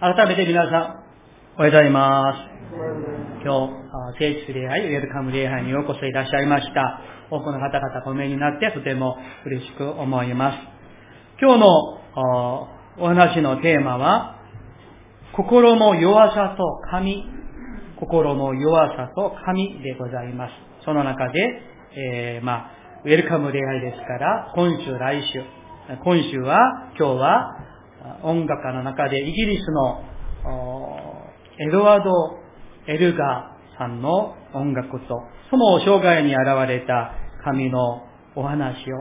改めて皆さん、おはようございます。今日、聖地礼拝、ウェルカム礼拝にようこそいらっしゃいました。多くの方々ごめんになってとても嬉しく思います。今日のお話のテーマは、心の弱さと神、心の弱さと神でございます。その中で、えー、まあ、ウェルカム礼拝ですから、今週、来週、今週は、今日は、音楽家の中でイギリスのエドワード・エルガーさんの音楽と、その生涯に現れた神のお話を、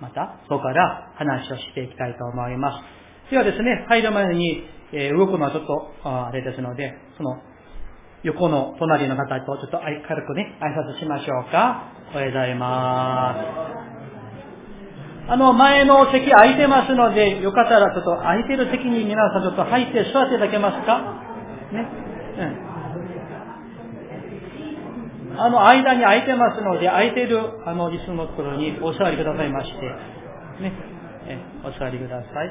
また、そこから話をしていきたいと思います。ではですね、入る前に、え、動くのはちょっと、あれですので、その、横の隣の方とちょっと軽くね、挨拶しましょうか。おはようございます。あの、前の席空いてますので、よかったらちょっと空いてる席に皆さんちょっと入って座っていただけますか？ね？うん。あの、間に空いてますので、空いてる、あの、椅子のところにお座りくださいまして、ね？え、お座りください。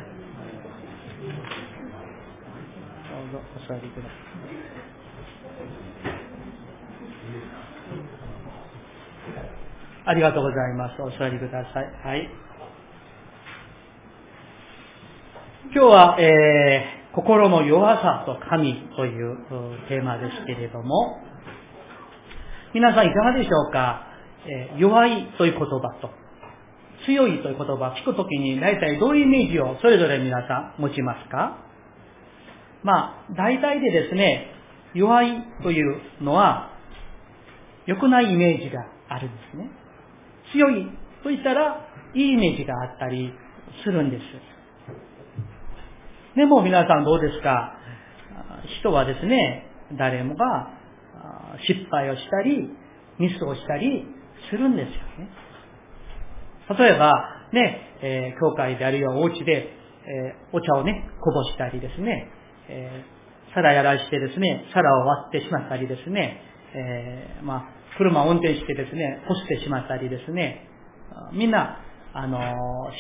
どうぞ、お座りください。ありがとうございます。お座りください。はい。今日は、えー、心の弱さと神というテーマですけれども、皆さんいかがでしょうか、えー、弱いという言葉と強いという言葉を聞くときに大体どういうイメージをそれぞれ皆さん持ちますか？まあ、大体でですね、弱いというのは良くないイメージがあるんですね。強いと言ったら、いいイメージがあったりするんです。でも皆さんどうですか？人はですね、誰もが失敗をしたり、ミスをしたりするんですよね。例えば、ね、えー、教会であるいはお家で、えー、お茶をね、こぼしたりですね、えー、皿やらしてですね、皿を割ってしまったりですね、えー、まあ、車を運転してですね、干してしまったりですね、みんな、あの、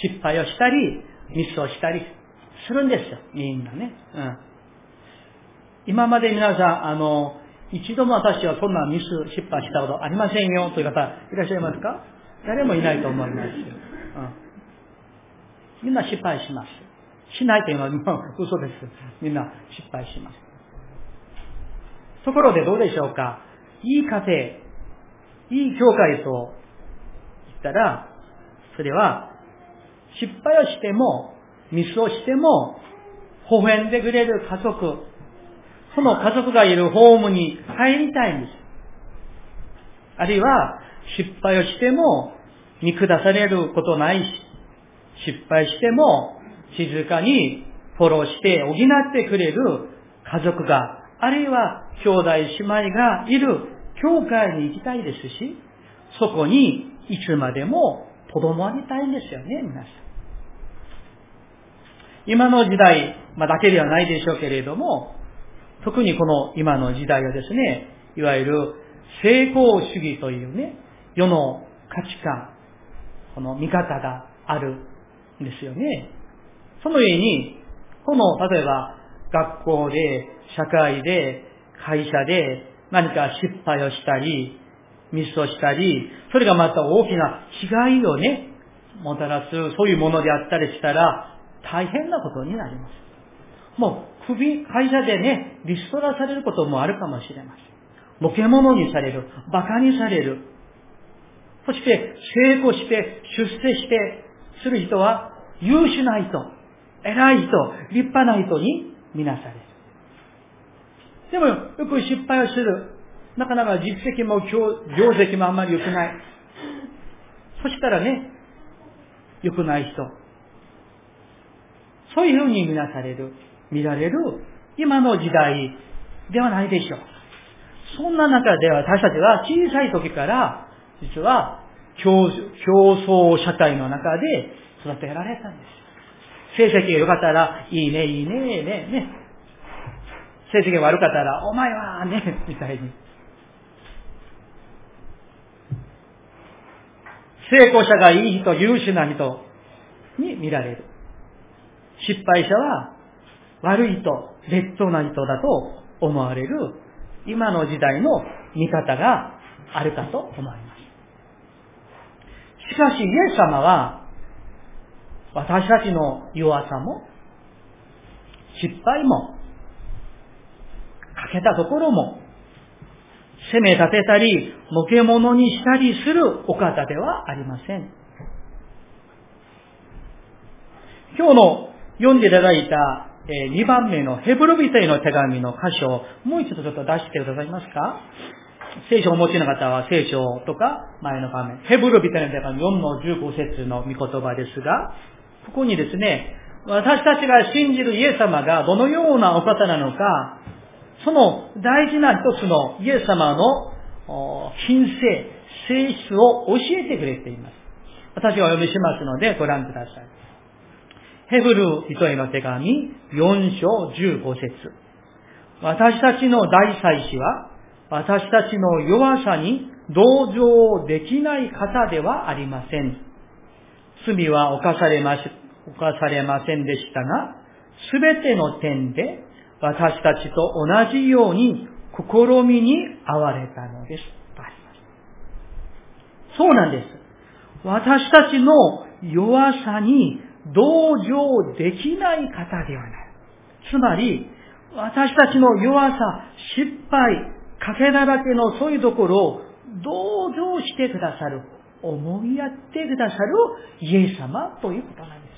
失敗をしたり、ミスをしたりするんですよ。みんなね。うん。今まで皆さん、あの、一度も私はそんなミス、失敗したことありませんよという方いらっしゃいますか誰もいないと思いますよ。うん。みんな失敗します。しないというのは嘘です。みんな失敗します。ところでどうでしょうかいい家庭、いい教会と言ったら、それは、失敗をしても、ミスをしても、微笑んでくれる家族、その家族がいるホームに入りたいんです。あるいは、失敗をしても、見下されることないし、失敗しても、静かにフォローして補ってくれる家族が、あるいは兄弟姉妹がいる教会に行きたいですし、そこにいつまでもとどまりたいんですよね、皆さん。今の時代、まあ、だけではないでしょうけれども、特にこの今の時代はですね、いわゆる成功主義というね、世の価値観、この見方があるんですよね。その上に、この、例えば、学校で、社会で、会社で、何か失敗をしたり、ミスをしたり、それがまた大きな被害をね、もたらす、そういうものであったりしたら、大変なことになります。もう、首、会社でね、リストラされることもあるかもしれません。のけ者にされる。馬鹿にされる。そして、成功して、出世して、する人は、優秀な人、偉い人、立派な人に見なされる。でも、よく失敗をする。なかなか実績も業績もあんまり良くない。そしたらね、良くない人。そういうふうに見なされる、見られる、今の時代ではないでしょう。そんな中で私たちは小さい時から、実は競争社会の中で育てられたんです。成績が良かったら、いいね、いいね、ね、ね。成績が悪かったら、お前はね、みたいに。成功者がいい人、優秀な人に見られる。失敗者は、悪い人、劣等な人だと思われる今の時代の見方があるかと思います。しかし、イエス様は、私たちの弱さも、失敗も、欠けたところも、責め立てたり、模け物にしたりするお方ではありません。今日の読んでいただいた2番目のヘブル人への手紙の箇所をもう一度ちょっと出してくださいますか？聖書をお持ちの方は聖書とか前の場面。ヘブル人への手紙4の15節の御言葉ですが、ここにですね、私たちが信じるイエス様がどのようなお方なのか、その大事な一つのイエス様の品性、性質を教えてくれています。私がお読みしますのでご覧ください。ヘブル人への手紙4章15節私たちの大祭司は私たちの弱さに同情できない方ではありません。罪は犯されまし、犯されませんでしたが、すべての点で私たちと同じように試みに遭われたのです。そうなんです。私たちの弱さに同情できない方ではない。つまり、私たちの弱さ、失敗、欠けだらけのそういうところを同情してくださる、思いやってくださるイエス様ということなんです。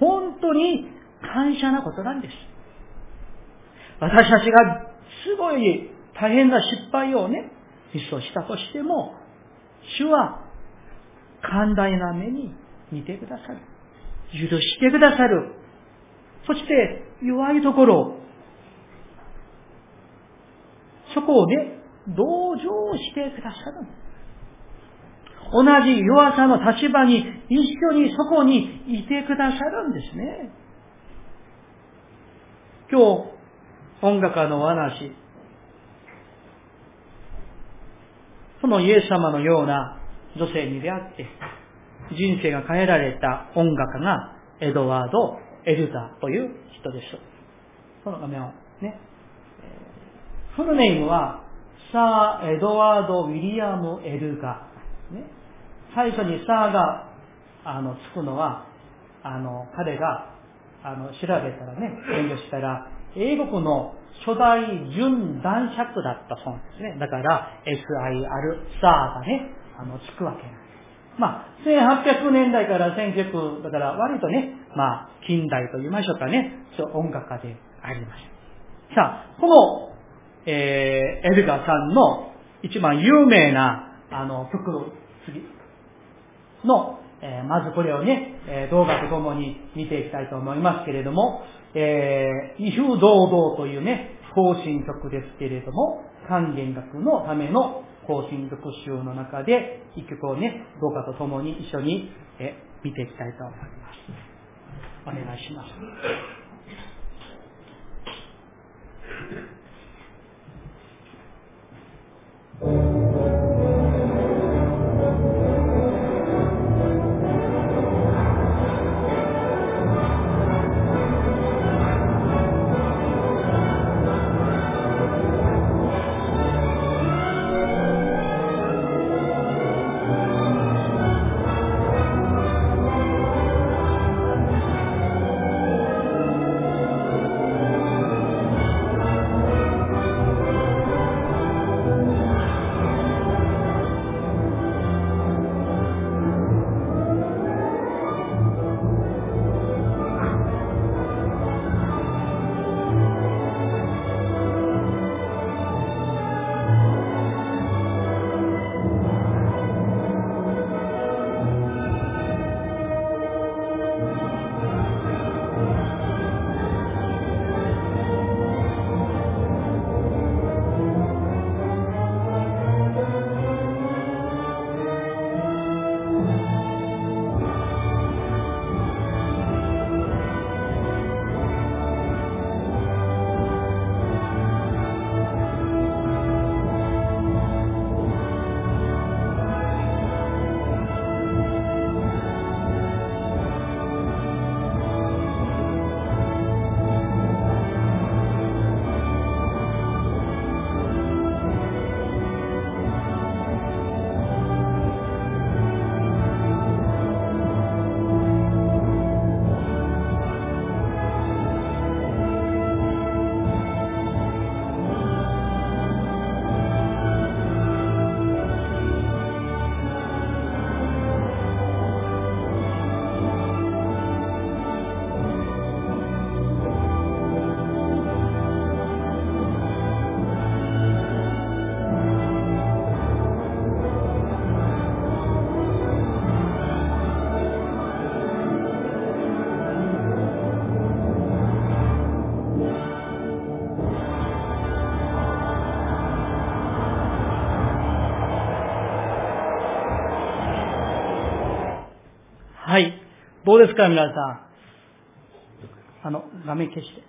本当に感謝なことなんです。私たちがすごい大変な失敗をね、ミスをしたとしても、主は寛大な目に見てくださる。許してくださる。そして弱いところ、そこをね、同情してくださる。同じ弱さの立場に一緒にそこにいてくださるんですね。今日、音楽家の話、そのイエス様のような女性に出会って、人生が変えられた音楽家がエドワード・エルダーという人です。この画面をね。フルネームは、サー・エドワード・ウィリアム・エルガー。ね、最初にサーが、あの、つくのは、あの、彼が、あの、調べたらね、勉強したら、英国の初代準男爵だったそうなんですね。だから、SIR、サーがね、あの、つくわけなんです。まあ、1800年代から1900、だから割とね、まあ、近代と言いましょうかね、そう音楽家であります。さあ、この、えー、エルガーさんの一番有名な、あの、曲、次の、えー、まずこれをね、えー、動画とともに見ていきたいと思いますけれども、えー、異風堂々というね、行進曲ですけれども、還元楽のための更新特集の中で、一曲をね、どうかと共に一緒に、え見ていきたいと思います。お願いします。どうですか、皆さん？あの、画面消して。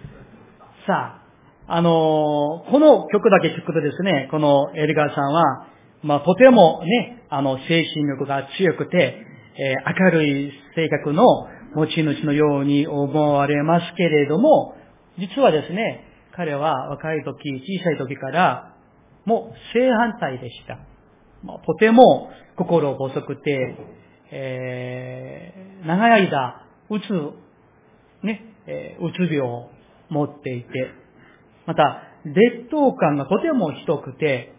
さあ、あのーこの曲だけ聞くとですね、このエルガーさんは、まあ、とてもね、あの、精神力が強くて、えー明るい性格の持ち主のように思われますけれども、実はですね、彼は若い時、小さい時から、もう正反対でした。まあとても心細くて、えー長い間、うつ、ね、えーうつ病を持っていて、また、劣等感がとてもひどくて、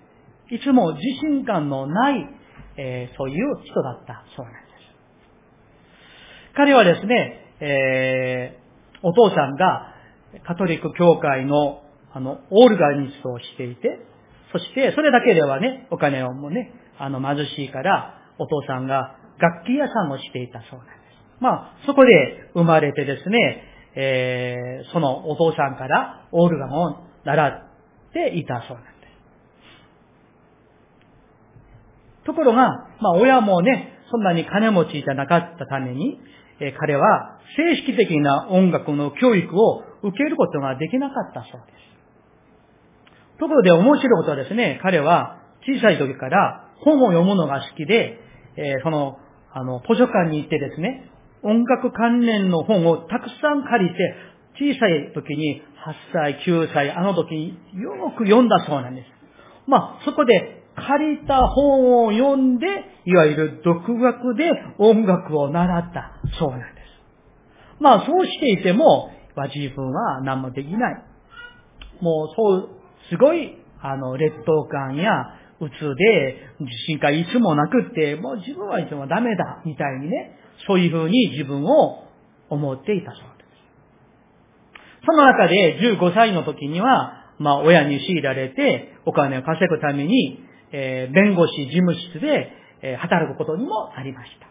いつも自信感のない、えーそういう人だったそうなんです。彼はですね、えーお父さんがカトリック教会のあの、オールガニストをしていて、そしてそれだけではね、お金をもね、あの貧しいから、お父さんが楽器屋さんをしていたそうなんです。まあ、そこで生まれてですね、えーそのお父さんからオールガンを習っていたそうなんです。ところが、まあ親もね、そんなに金持ちじゃなかったために、えー彼は正式的な音楽の教育を受けることができなかったそうです。ところで面白いことはですね、彼は小さい時から本を読むのが好きで、えーその、あの、図書館に行ってですね、音楽関連の本をたくさん借りて、小さい時に8歳、9歳、あの時によく読んだそうなんです。まあ、そこで借りた本を読んで、いわゆる独学で音楽を習ったそうなんです。まあ、そうしていても、自分は何もできない。もう、そう、すごい、あの、劣等感や、うつで、自信がいつもなくって、もう自分はいつもダメだ、みたいにね、そういうふうに自分を思っていたそうです。その中で15歳の時には、まあ親に強いられてお金を稼ぐために、えー弁護士事務室で、えー働くことにもなりました。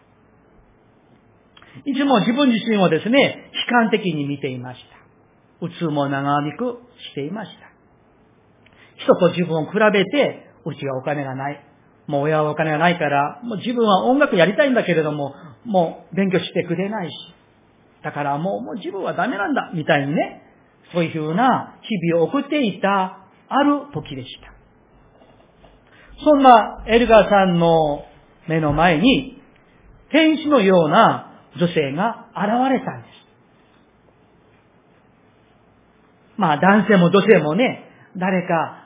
いつも自分自身をですね、悲観的に見ていました。うつも長引くしていました。人と自分を比べて、うちはお金がない。もう親はお金がないから、もう自分は音楽やりたいんだけれども、もう勉強してくれないし。だからもうもう自分はダメなんだ、みたいにね、そういうふうな日々を送っていた、ある時でした。そんなエルガーさんの目の前に、天使のような女性が現れたんです。まあ男性も女性もね、誰か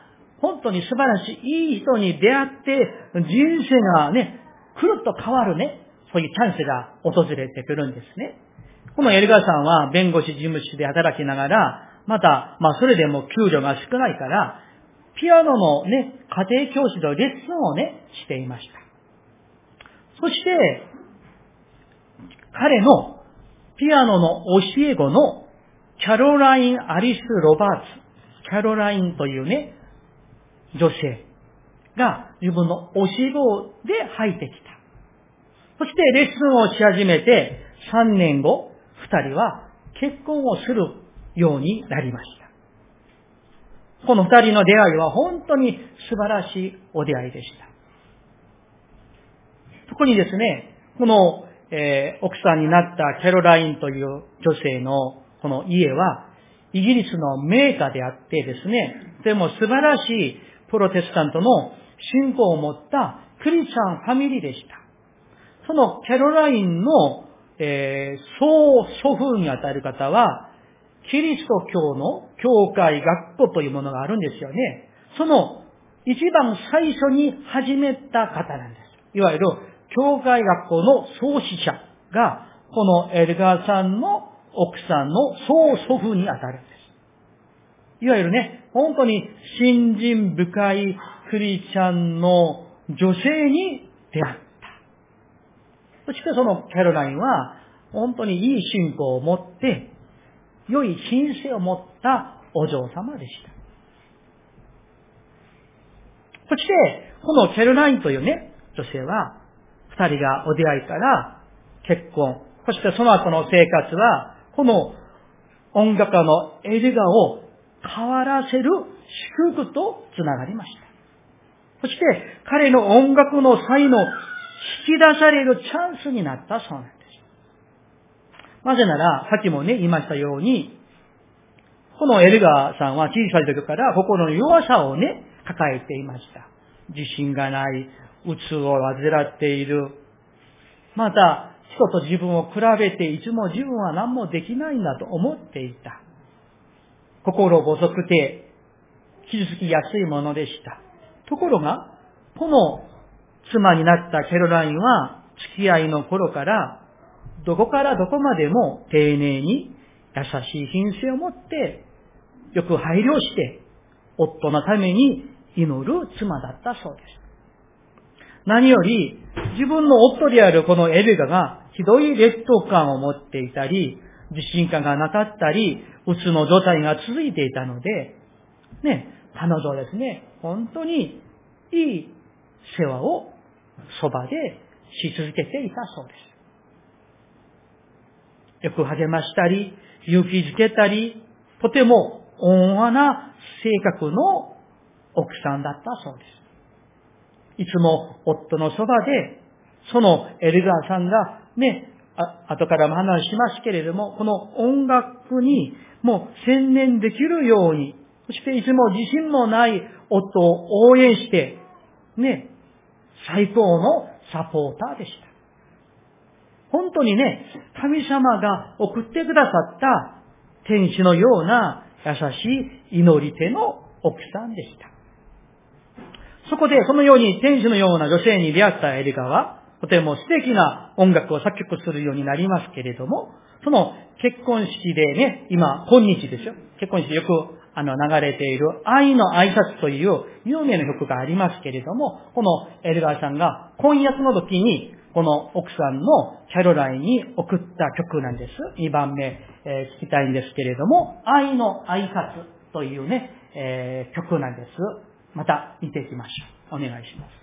本当に素晴らしいいい人に出会って、人生がね、くるっと変わるね、そういうチャンスが訪れてくるんですね。このエルガーさんは弁護士事務所で働きながら、また、まあそれでも給料が少ないから、ピアノのね、家庭教師のレッスンをね、していました。そして、彼のピアノの教え子のキャロライン・アリス・ロバーツ、キャロラインというね、女性が自分の教え子で入ってきた。そしてレッスンをし始めて3年後、2人は結婚をするようになりました。この2人の出会いは本当に素晴らしいお出会いでした。特にですね、この、えー奥さんになったキャロラインという女性のこの家は、イギリスの名家であってですね、でも素晴らしいプロテスタントの信仰を持ったクリスチャンファミリーでした。そのキャロラインの、えー曽祖父にあたる方は、キリスト教の教会学校というものがあるんですよね。その一番最初に始めた方なんです。いわゆる教会学校の創始者が、このエルガーさんの奥さんの曽祖父にあたるんです。いわゆるね、本当に信心深いクリスチャンの女性に出会った。そしてそのキャロラインは、本当にいい信仰を持って、良い品性を持ったお嬢様でした。そして、このキャロラインというね、女性は、二人がお出会いから結婚、そしてその後の生活は、この音楽家のエルガを変わらせる祝福とつながりました。そして、彼の音楽の才能、引き出されるチャンスになったそうなんです。なぜなら、さっきもね、言いましたように、このエルガーさんは小さい時から心の弱さをね、抱えていました。自信がない、うつを患っている。また、人と自分を比べていつも自分は何もできないんだと思っていた。心細くて傷つきやすいものでした。ところが、この妻になったキャロラインは付き合いの頃からどこからどこまでも丁寧に優しい品性を持ってよく配慮して夫のために祈る妻だったそうです。何より自分の夫であるこのエルガがひどい劣等感を持っていたり、自信感がなかったり、うつの状態が続いていたので、ね、彼女はですね、本当にいい世話をそばでし続けていたそうです。よく励ましたり、勇気づけたり、とても温和な性格の奥さんだったそうです。いつも夫のそばで、そのエルガーさんがね、あ後からも話しますけれども、この音楽にもう専念できるように、そしていつも自信もない夫を応援して、ね、最高のサポーターでした。本当にね、神様が送ってくださった天使のような優しい祈り手の奥さんでした。そこでそのように天使のような女性に出会ったエリカは、とても素敵な音楽を作曲するようになりますけれども、その結婚式でね、今、今日ですよ。結婚式でよくあの流れている愛の挨拶という有名な曲がありますけれども、このエルガーさんが婚約の時に、この奥さんのキャロラインに送った曲なんです。2番目、えー、聞きたいんですけれども、愛の挨拶というね、えー、曲なんです。また見ていきましょう。お願いします。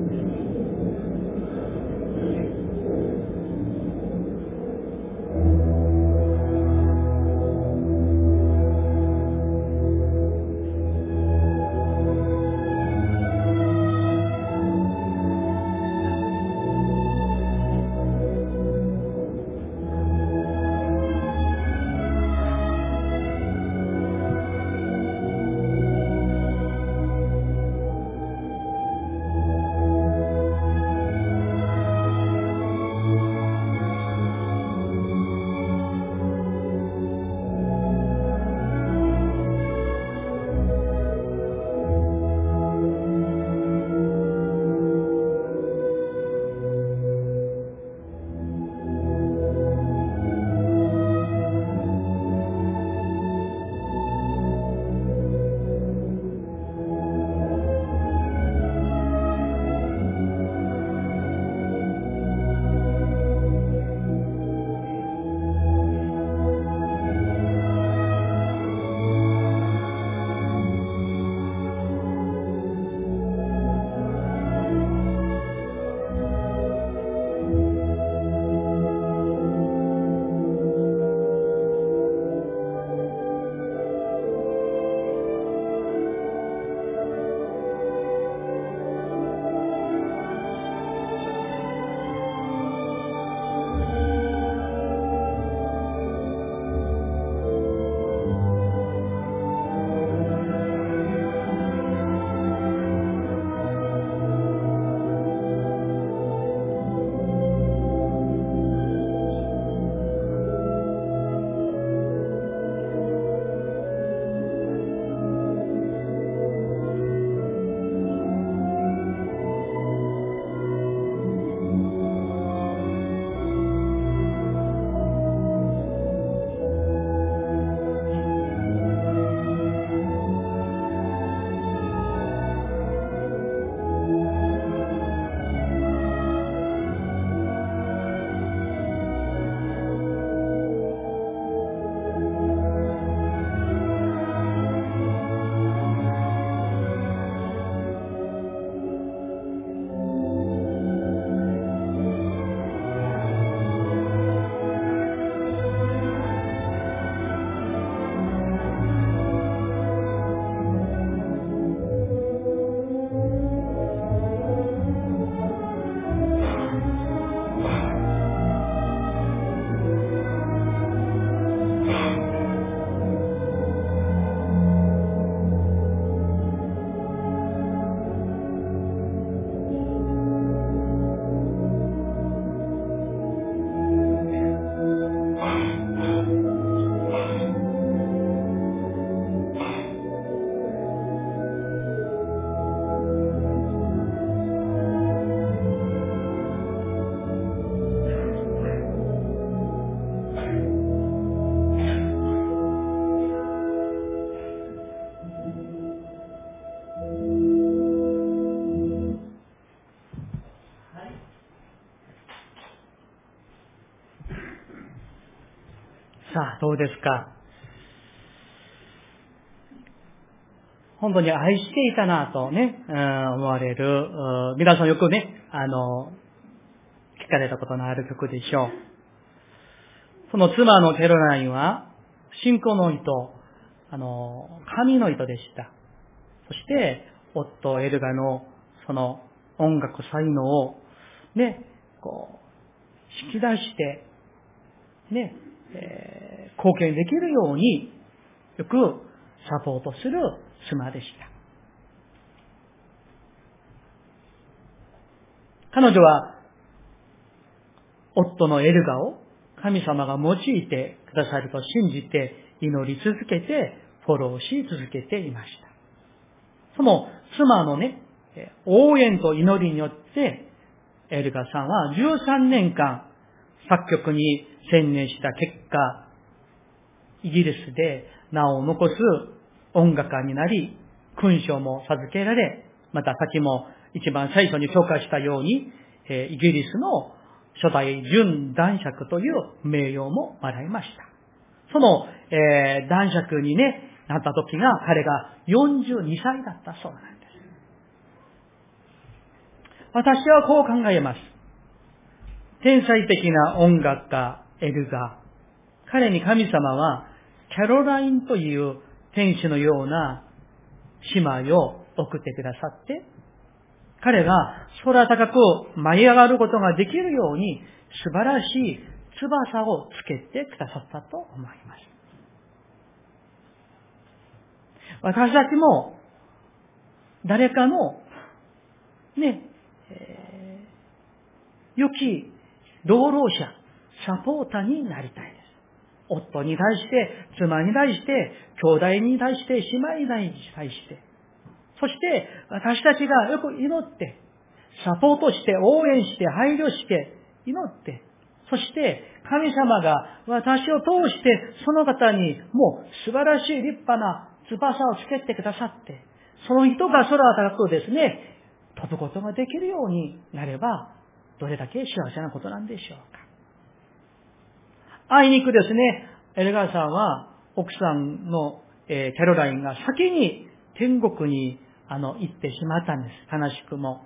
さあ、どうですか本当に愛していたなとね、うん、思われる、皆さんよくね、あの、聞かれたことのある曲でしょう。その妻のテロラインは、信仰の糸、あの、神の糸でした。そして、夫エルガのその音楽才能を、ね、こう、引き出して、ね、えー、貢献できるように、よくサポートする妻でした。彼女は、夫のエルガを神様が用いてくださると信じて祈り続けてフォローし続けていました。その妻のね、応援と祈りによって、エルガさんは13年間作曲に専念した結果、イギリスで名を残す音楽家になり、勲章も授けられ、また先も一番最初に紹介したように、えイギリスの初代準男爵という名誉ももらいました。その、えー、男爵にね、なった時が彼が42歳だったそうなんです。私はこう考えます。天才的な音楽家、エルガー。彼に神様は、キャロラインという天使のような姉妹を送ってくださって、彼が空高く舞い上がることができるように素晴らしい翼をつけてくださったと思います。私たちも誰かのね、えー、良き労働者、サポーターになりたいです。夫に対して、妻に対して、兄弟に対して、姉妹に対して、そして私たちがよく祈って、サポートして、応援して、配慮して、祈って、そして神様が私を通してその方にもう素晴らしい立派な翼をつけてくださって、その人が空高くですね、飛ぶことができるようになれば、どれだけ幸せなことなんでしょうか。あいにくですね、エルガーさんは奥さんの、えー、キャロラインが先に天国にあの、行ってしまったんです。悲しくも。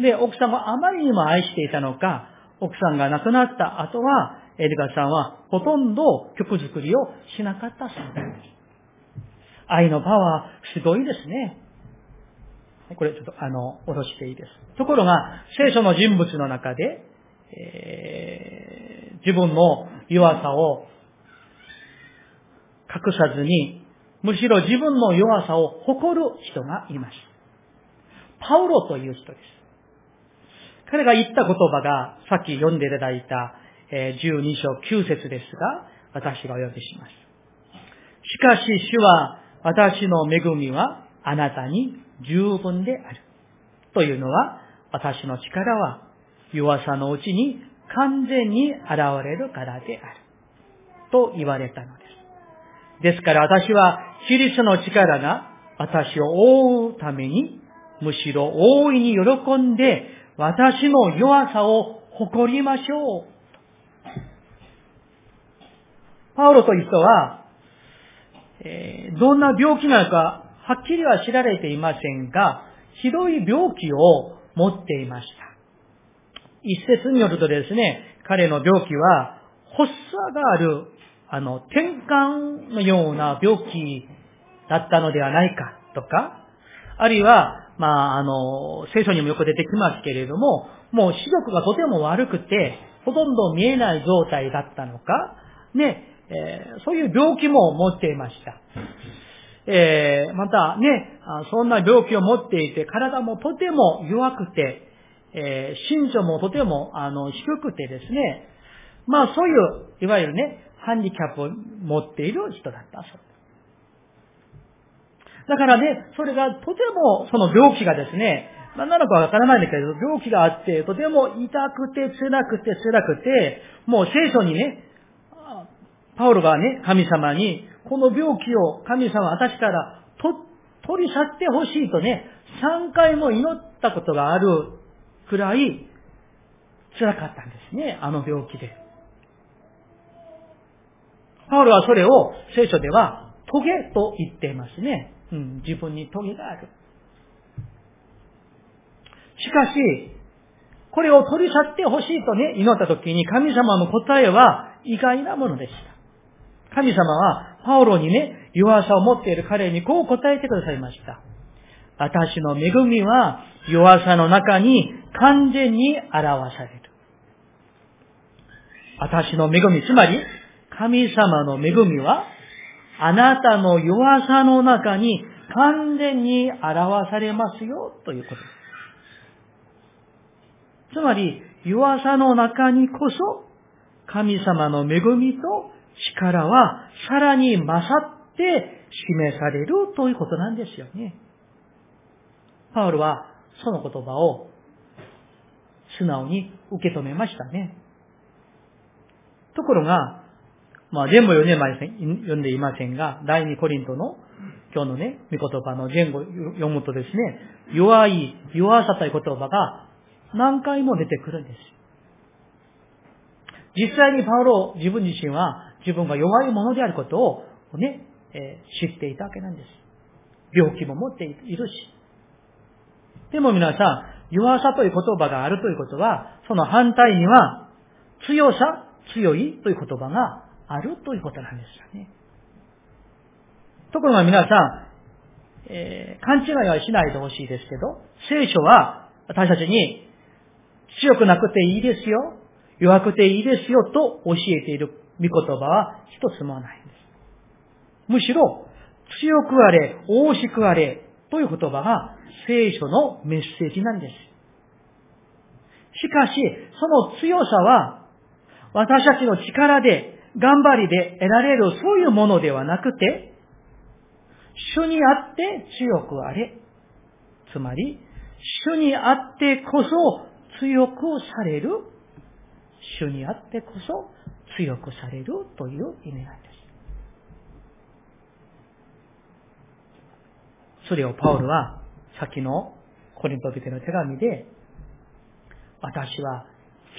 で、奥さんがあまりにも愛していたのか、奥さんが亡くなった後は、エルガーさんはほとんど曲作りをしなかったそうです。愛のパワー、すごいですね。これちょっとあの、下ろしていいです。ところが、聖書の人物の中で、えー、自分の弱さを隠さずに、むしろ自分の弱さを誇る人がいます。パウロという人です。彼が言った言葉が、さっき読んでいただいた、え12章9節ですが、私がお呼びします。しかし主は、私の恵みはあなたに十分である。というのは、私の力は弱さのうちに完全に現れるからである。と言われたのです。ですから私は、キリストの力が私を覆うために、むしろ大いに喜んで、私の弱さを誇りましょう。パウロという人は、えー、どんな病気なのか、はっきりは知られていませんが、ひどい病気を持っていました。一説によるとですね、彼の病気は、発作がある、あの、転換のような病気だったのではないかとか、あるいは、まあ、あの、聖書にもよく出てきますけれども、もう視力がとても悪くて、ほとんど見えない状態だったのか、ね、えー、そういう病気も持っていました。えー、またね、そんな病気を持っていて、体もとても弱くて、えー、身長もとても、あの、低くてですね、まあそういう、いわゆるね、ハンディキャップを持っている人だったそうです。だからね、それがとても、その病気がですね、何なのかわからないんだけど、病気があって、とても痛くて、辛くて、辛くて、もう聖書にね、パウロがね、神様に、この病気を神様私から取り去ってほしいとね、3回も祈ったことがあるくらい辛かったんですね、あの病気で。パウロはそれを聖書では、トゲと言っていますね。うん、自分にトゲがある。しかし、これを取り去ってほしいとね、祈った時に神様の答えは意外なものでした。神様は、パウロにね、弱さを持っている彼にこう答えてくださいました。私の恵みは弱さの中に完全に表される。私の恵み、つまり、神様の恵みは、あなたの弱さの中に完全に表されますよ、ということ。つまり、弱さの中にこそ、神様の恵みと力はさらに勝って示されるということなんですよね。パウルはその言葉を素直に受け止めましたね。ところが、まあ全部読んでません、読んでいませんが、第二コリントの今日のね、御言葉の前後読むとですね、弱い、弱さという言葉が何回も出てくるんです。実際にパウロ自分自身は自分が弱いものであることをね、えー、知っていたわけなんです。病気も持っているし。でも皆さん、弱さという言葉があるということは、その反対には、強さ、強いという言葉があるということなんですよね。ところが皆さん、えー、勘違いはしないでほしいですけど、聖書は私たちに強くなくていいですよ、弱くていいですよと教えている御言葉は一つもないんです。むしろ、強くあれ、大しくあれという言葉が聖書のメッセージなんです。しかし、その強さは、私たちの力で、頑張りで得られるそういうものではなくて、主にあって強くあれ。つまり、主にあってこそ強くされる。主にあってこそ強くされるという意味なんです。それをパウルは先のコリント人の手紙で、私は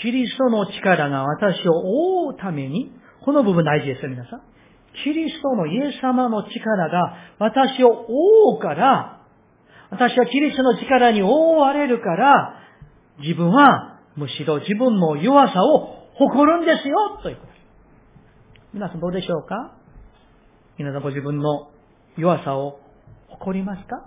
キリストの力が私を覆うために、この部分大事ですよ、皆さん。キリストのイエス様の力が私を覆うから、私はキリストの力に覆われるから、自分はむしろ自分の弱さを誇るんですよ、ということです。皆さんどうでしょうか？皆さんご自分の弱さを誇りますか？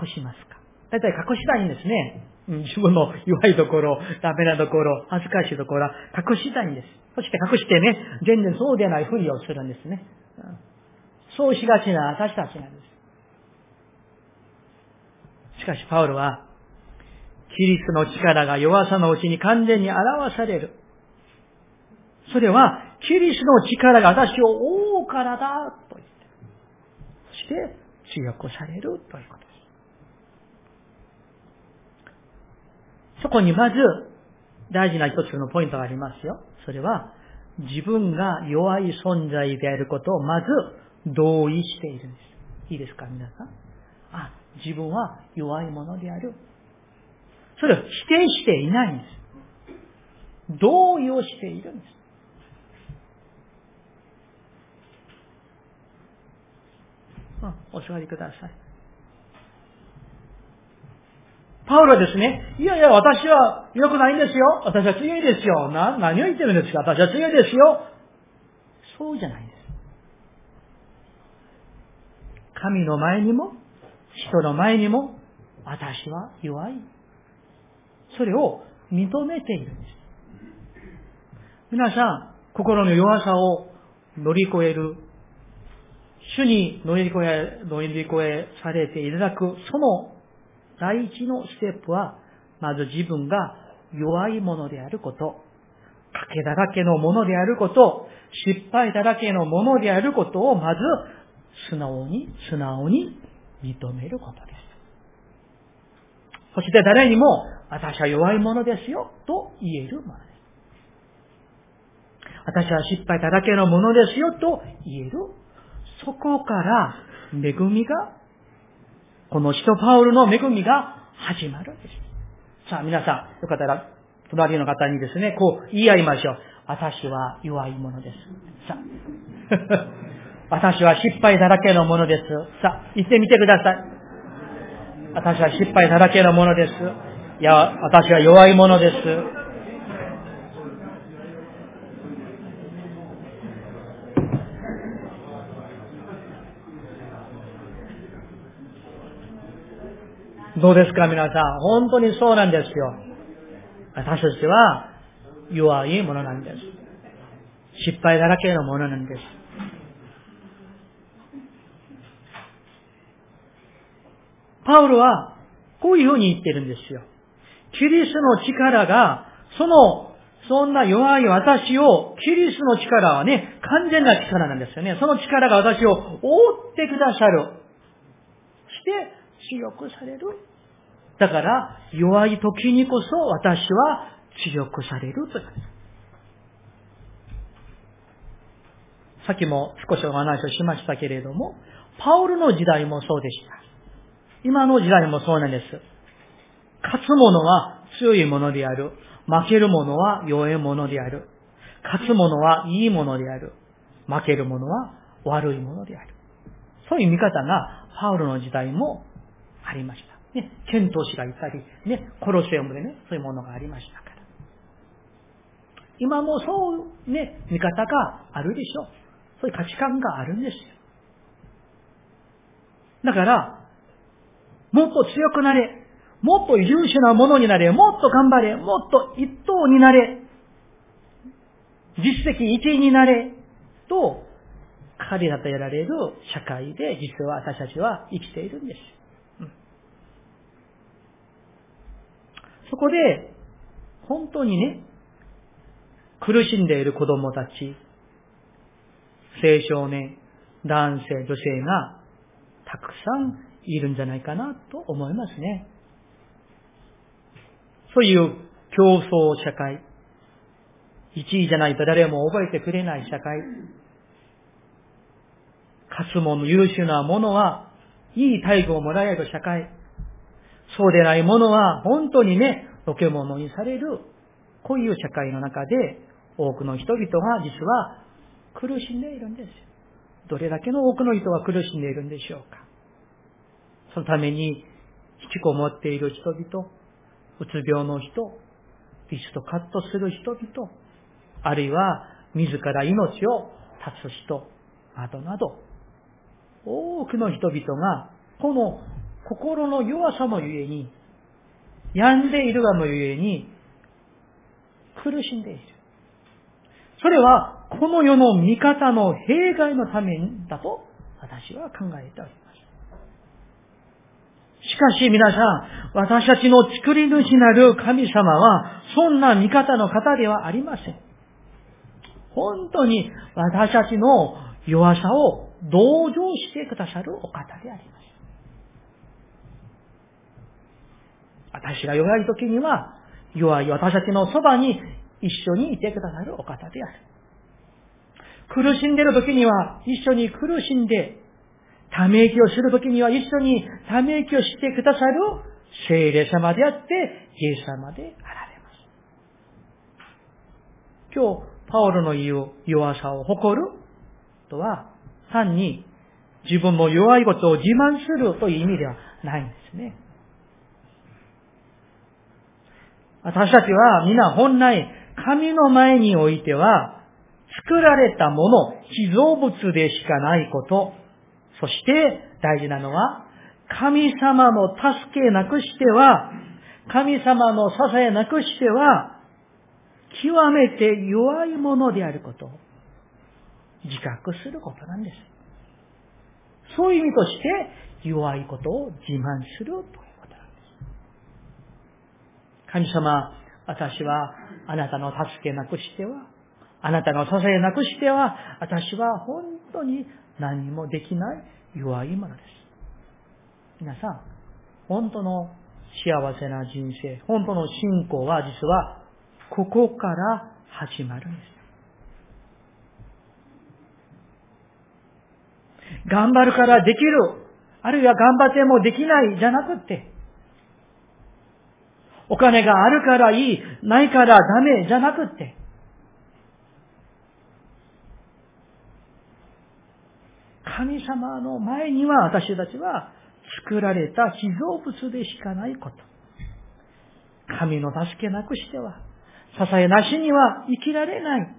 隠しますか？大体隠したいんですね。自分の弱いところ、ダメなところ、恥ずかしいところは隠したいんです。そして隠してね、全然そうでないふりをするんですね。そうしがちな私たちなんです。しかし、パウロは、キリストの力が弱さのうちに完全に表される。それは、キリストの力が私を覆うからだ、と言って。そして、強くされるということです。そこにまず大事な一つのポイントがありますよ。それは自分が弱い存在であることをまず同意しているんです。いいですか皆さん？あ、自分は弱いものである。それを否定していないんです。同意をしているんです。あお座りください。パウロですね、いやいや、私は良くないんですよ。私は強いですよ。な、何を言ってるんですか私は強いですよ。そうじゃないです。神の前にも、人の前にも、私は弱い。それを認めているんです。皆さん、心の弱さを乗り越える、主に乗り越え、乗り越えされていただく、その第一のステップは、まず自分が弱いものであること、欠けだらけのものであること、失敗だらけのものであることをまず素直に、素直に認めることです。そして誰にも、私は弱いものですよ、と言えるものです。私は失敗だらけのものですよ、と言える。そこから恵みがこの使徒パウルの恵みが始まるんです。さあ皆さん、よかったら、隣の方にですね、こう言い合いましょう。私は弱いものです。さあ。私は失敗だらけのものです。さあ、言ってみてください。私は失敗だらけのものです。いや、私は弱いものです。どうですか皆さん？本当にそうなんですよ。私たちは弱いものなんです。失敗だらけのものなんです。パウロはこういうふうに言ってるんですよ。キリストの力が、その、そんな弱い私を、キリストの力はね、完全な力なんですよね。その力が私を覆ってくださる。して、強くされる。だから、弱い時にこそ私は強くされるという。さっきも少しお話をしましたけれども、パウルの時代もそうでした。今の時代もそうなんです。勝つ者は強いものである。負ける者は弱いものである。勝つ者はいいものである。負ける者は悪いものである。そういう見方がパウロの時代もありました。ね、剣闘士がいたり、ね、コロセウムでね、そういうものがありましたから。今もそうね、見方があるでしょ。そういう価値観があるんですよ。だから、もっと強くなれ。もっと優秀なものになれ。もっと頑張れ。もっと一等になれ。実績一位になれ。と、彼らとやられる社会で実は私たちは生きているんです。うん、そこで、本当にね、苦しんでいる子供たち、青少年、男性、女性がたくさんいるんじゃないかなと思いますね。そういう競争社会、1位じゃないと誰も覚えてくれない社会、勝つ者、優秀な者は、いい待遇をもらえる社会、そうでない者は、本当にね、ロケ者にされる、こういう社会の中で、多くの人々が実は苦しんでいるんです。どれだけの多くの人が苦しんでいるんでしょうか。そのために引きこもっている人々、うつ病の人、リストカットする人々、あるいは自ら命を絶つ人、などなど、多くの人々が、この心の弱さのゆえに、病んでいるがのゆえに、苦しんでいる。それは、この世の味方の弊害のためだと、私は考えております。しかし皆さん、私たちの作り主なる神様は、そんな味方の方ではありません。本当に私たちの弱さを同情してくださるお方であります。私が弱い時には、弱い私たちのそばに一緒にいてくださるお方である。苦しんでいる時には一緒に苦しんでため息をするときには一緒にため息をしてくださる聖霊様であって、イエス様であられます。今日、パオロの言う弱さを誇るとは、単に自分の弱いことを自慢するという意味ではないんですね。私たちは皆本来、神の前においては、作られたもの、被造物でしかないこと、そして大事なのは、神様の助けなくしては、神様の支えなくしては、極めて弱いものであることを自覚することなんです。そういう意味として、弱いことを自慢するということなんです。神様、私はあなたの助けなくしては、あなたの支えなくしては、私は本当に何もできない弱いものです。皆さん、本当の幸せな人生、本当の信仰は実は、ここから始まるんです。頑張るからできる。あるいは頑張ってもできないじゃなくて、お金があるからいい、ないからダメじゃなくて、神様の前には私たちは作られた被造物でしかないこと。神の助けなくしては、支えなしには生きられない。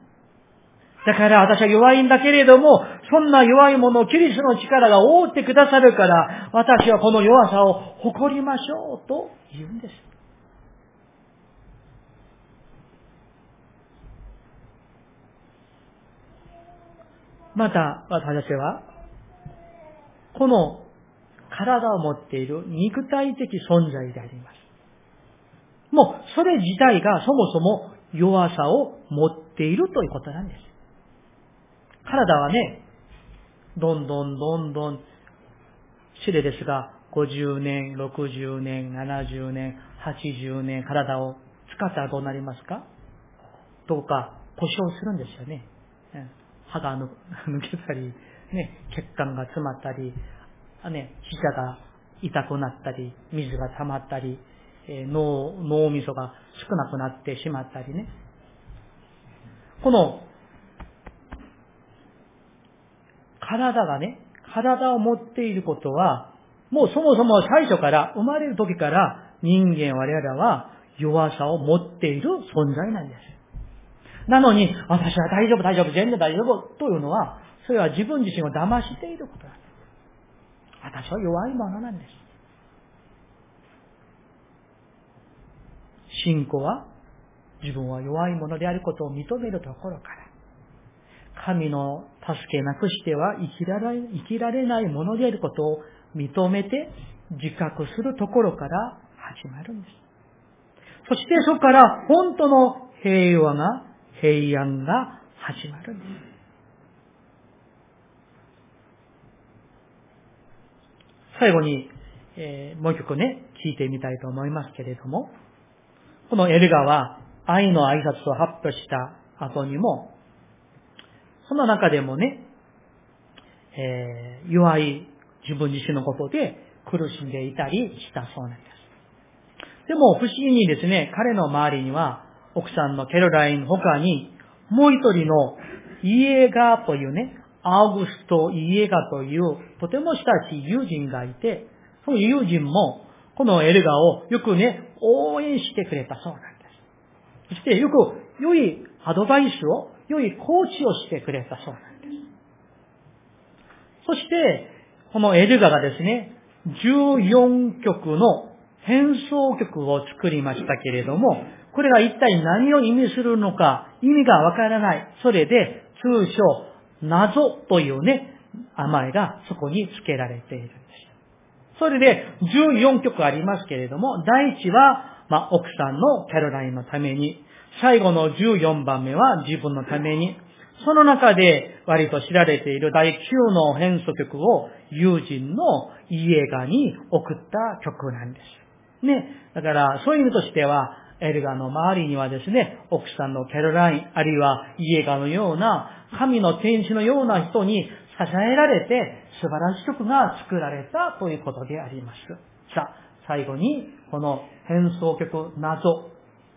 だから私は弱いんだけれども、そんな弱いものをキリストの力が覆ってくださるから、私はこの弱さを誇りましょうと言うんです。また、私は、この体を持っている肉体的存在であります。もう、それ自体がそもそも弱さを持っているということなんです。体はね、どんどんどんどん、失礼ですが、50年、60年、70年、80年、体を使ったらどうなりますか？どうか故障するんですよね。歯が抜けたり、ね、血管が詰まったり、ね、死者が痛くなったり、水が溜まったり、え脳、脳みそが少なくなってしまったりね。この、体がね、体を持っていることは、もうそもそも最初から、生まれる時から人間我々は弱さを持っている存在なんです。なのに、私は大丈夫、大丈夫、全然大丈夫というのは、それは自分自身を騙していることなんです。私は弱いものなんです。信仰は自分は弱いものであることを認めるところから、神の助けなくしては生きられ生きられないものであることを認めて自覚するところから始まるんです。そしてそこから本当の平和が、平安が始まるんです。最後に、えー、もう一曲ね、聞いてみたいと思いますけれども、このエルガは愛の挨拶を発表した後にも、その中でもね、えー、弱い自分自身のことで苦しんでいたりしたそうなんです。でも不思議にですね、彼の周りには奥さんのケロライン他にもう一人のイエガーというね、アウグスト・イエガというとても親しい友人がいて、その友人もこのエルガをよくね、応援してくれたそうなんです。そしてよく良いアドバイスを、良いコーチをしてくれたそうなんです。そして、このエルガがですね、14曲の変奏曲を作りましたけれども、これが一体何を意味するのか、意味がわからない。それで、通称、謎というね、名前がそこに付けられているんです。それで14曲ありますけれども、第1は、まあ、奥さんのキャロラインのために、最後の14番目は自分のために、その中で割と知られている第9の変奏曲を友人の家がに送った曲なんです。ね。だから、そういう意味としては、エルガの周りにはですね、奥さんのキャロライン、あるいは家がのような、神の天使のような人に支えられて素晴らしい曲が作られたということであります。さあ、最後にこの変奏曲謎、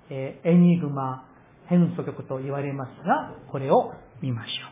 えー、エニグマ変奏曲と言われますが、これを見ましょう。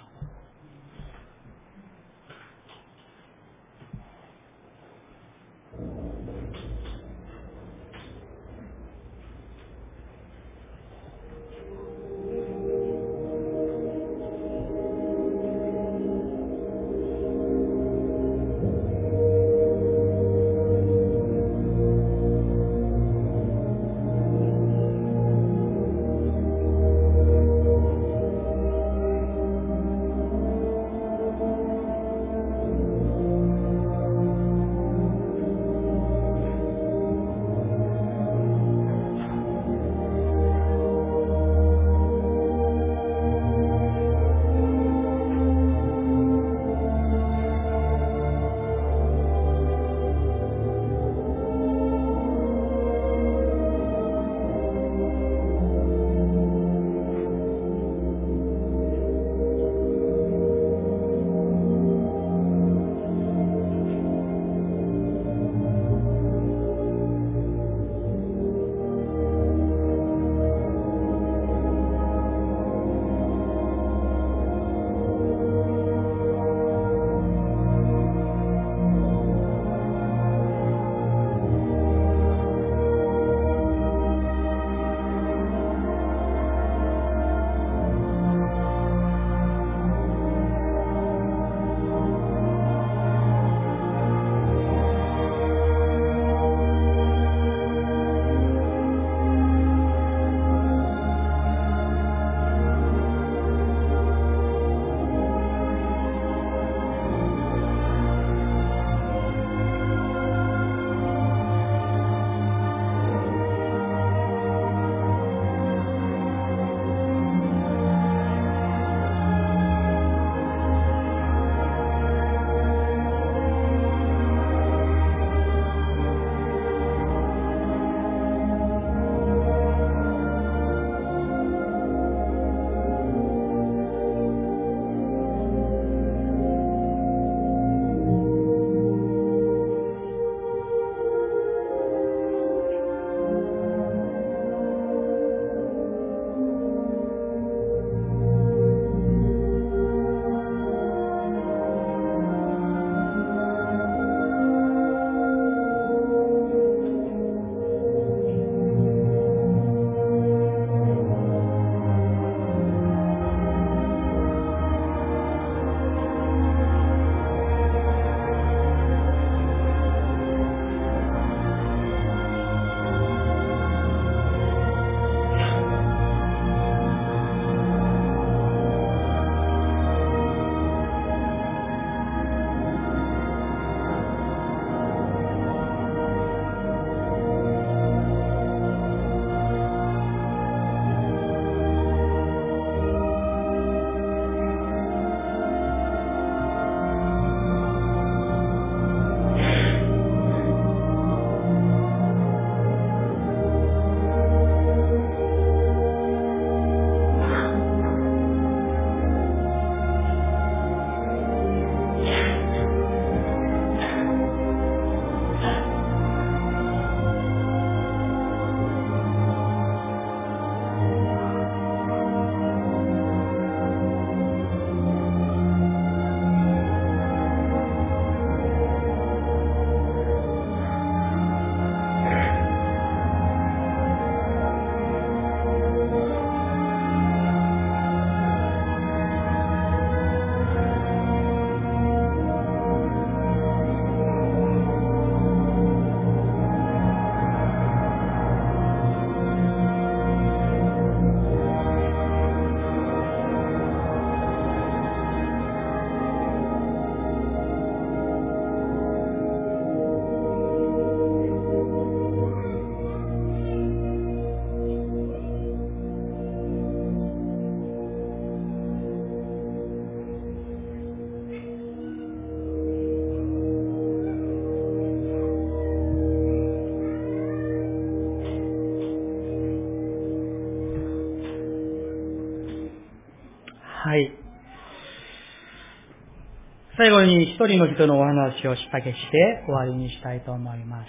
に一人の人のお話を仕掛けして終わりにしたいと思います。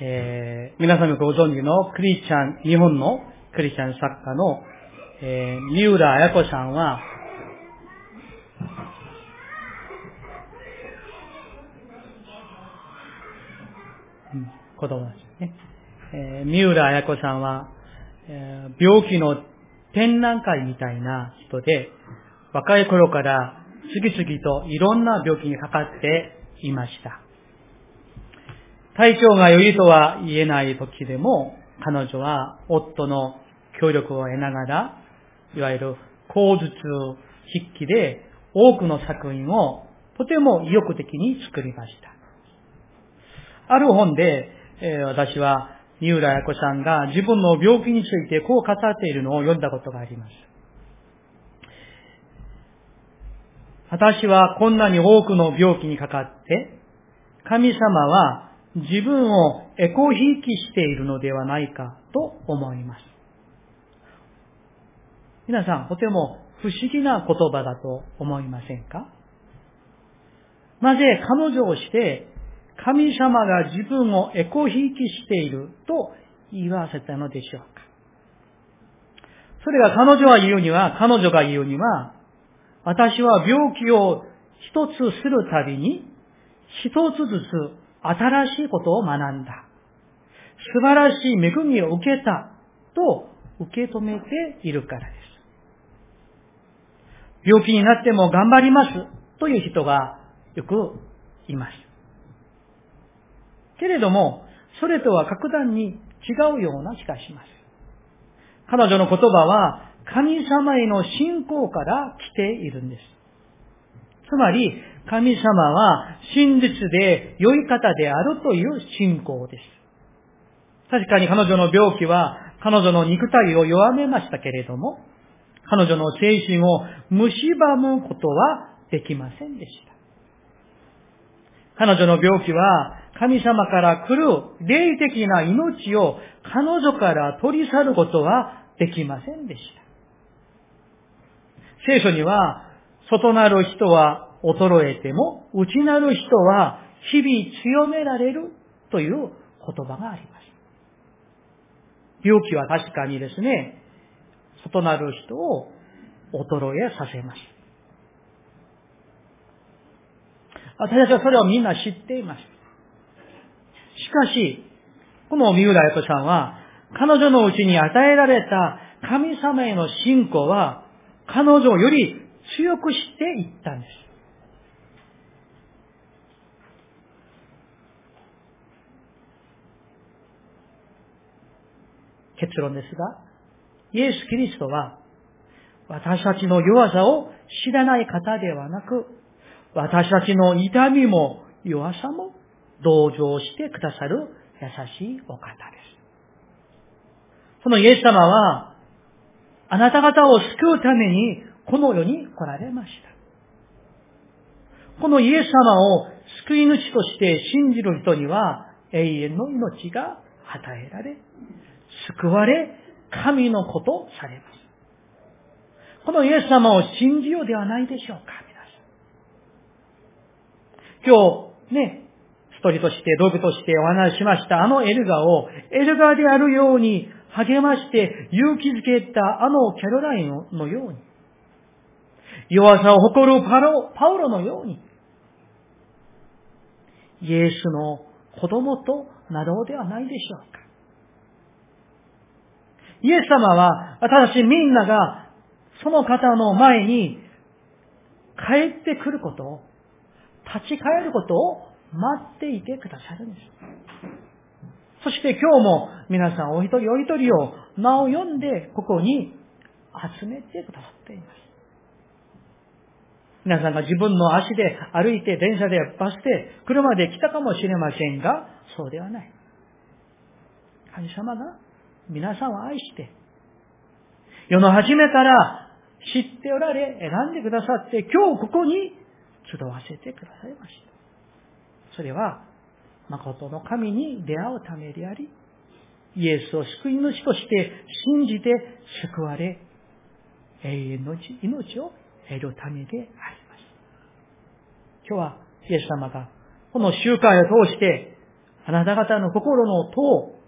えー、皆さんご存知のクリスチャン、日本のクリスチャン作家の、えー、三浦綾子さんは、うん、子供ですね。えー、三浦綾子さんは、えー、病気の展覧会みたいな人で、若い頃から次々といろんな病気にかかっていました。体調が良いとは言えない時でも、彼女は夫の協力を得ながら、いわゆる口述筆記で多くの作品をとても意欲的に作りました。ある本で、えー、私は三浦彩子さんが自分の病気についてこう語っているのを読んだことがあります。私はこんなに多くの病気にかかって、神様は自分をエコひいきしているのではないかと思います。皆さん、とても不思議な言葉だと思いませんか？なぜ彼女をして神様が自分をエコひいきしていると言わせたのでしょうか？それが彼女は言うには、彼女が言うには、私は病気を一つするたびに、一つずつ新しいことを学んだ。素晴らしい恵みを受けたと受け止めているからです。病気になっても頑張りますという人がよくいます。けれども、それとは格段に違うような気がします。彼女の言葉は神様への信仰から来ているんです。つまり、神様は真実で良い方であるという信仰です。確かに彼女の病気は彼女の肉体を弱めましたけれども、彼女の精神を蝕むことはできませんでした。彼女の病気は神様から来る霊的な命を彼女から取り去ることはできませんでした。聖書には、外なる人は衰えても、内なる人は日々強められるという言葉があります。病気は確かにですね、外なる人を衰えさせます。私たちはそれをみんな知っています。しかし、この三浦彩子さんは、彼女のうちに与えられた神様への信仰は、彼女をより強くしていったんです。結論ですが、イエス・キリストは、私たちの弱さを知らない方ではなく、私たちの痛みも弱さも同情してくださる優しいお方です。そのイエス様は、あなた方を救うためにこの世に来られました。このイエス様を救い主として信じる人には永遠の命が与えられ、救われ、神のことされます。このイエス様を信じようではないでしょうか、皆さん。今日、ね、一人として、道具としてお話ししました、あのエルガを、エルガであるように励まして勇気づけたあのキャロラインのように、弱さを誇るパロパウロのように、イエスの子供となろうではないでしょうか。イエス様は私みんながその方の前に帰ってくることを、立ち返ることを待っていてくださるんです。そして今日も皆さんお一人お一人を名を読んでここに集めてくださっています。皆さんが自分の足で歩いて電車でバスで車で来たかもしれませんが、そうではない。神様が皆さんを愛して、世の初めから知っておられ、選んでくださって、今日ここに集わせてくださいました。それは、誠の神に出会うためであり、イエスを救い主として信じて救われ、永遠の命を得るためであります。今日はイエス様がこの集会を通してあなた方の心の戸を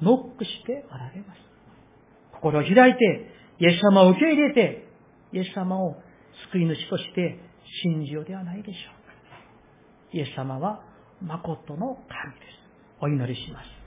ノックしておられます。心を開いて、イエス様を受け入れて、イエス様を救い主として信じようではないでしょう。イエス様は誠の神です。お祈りします。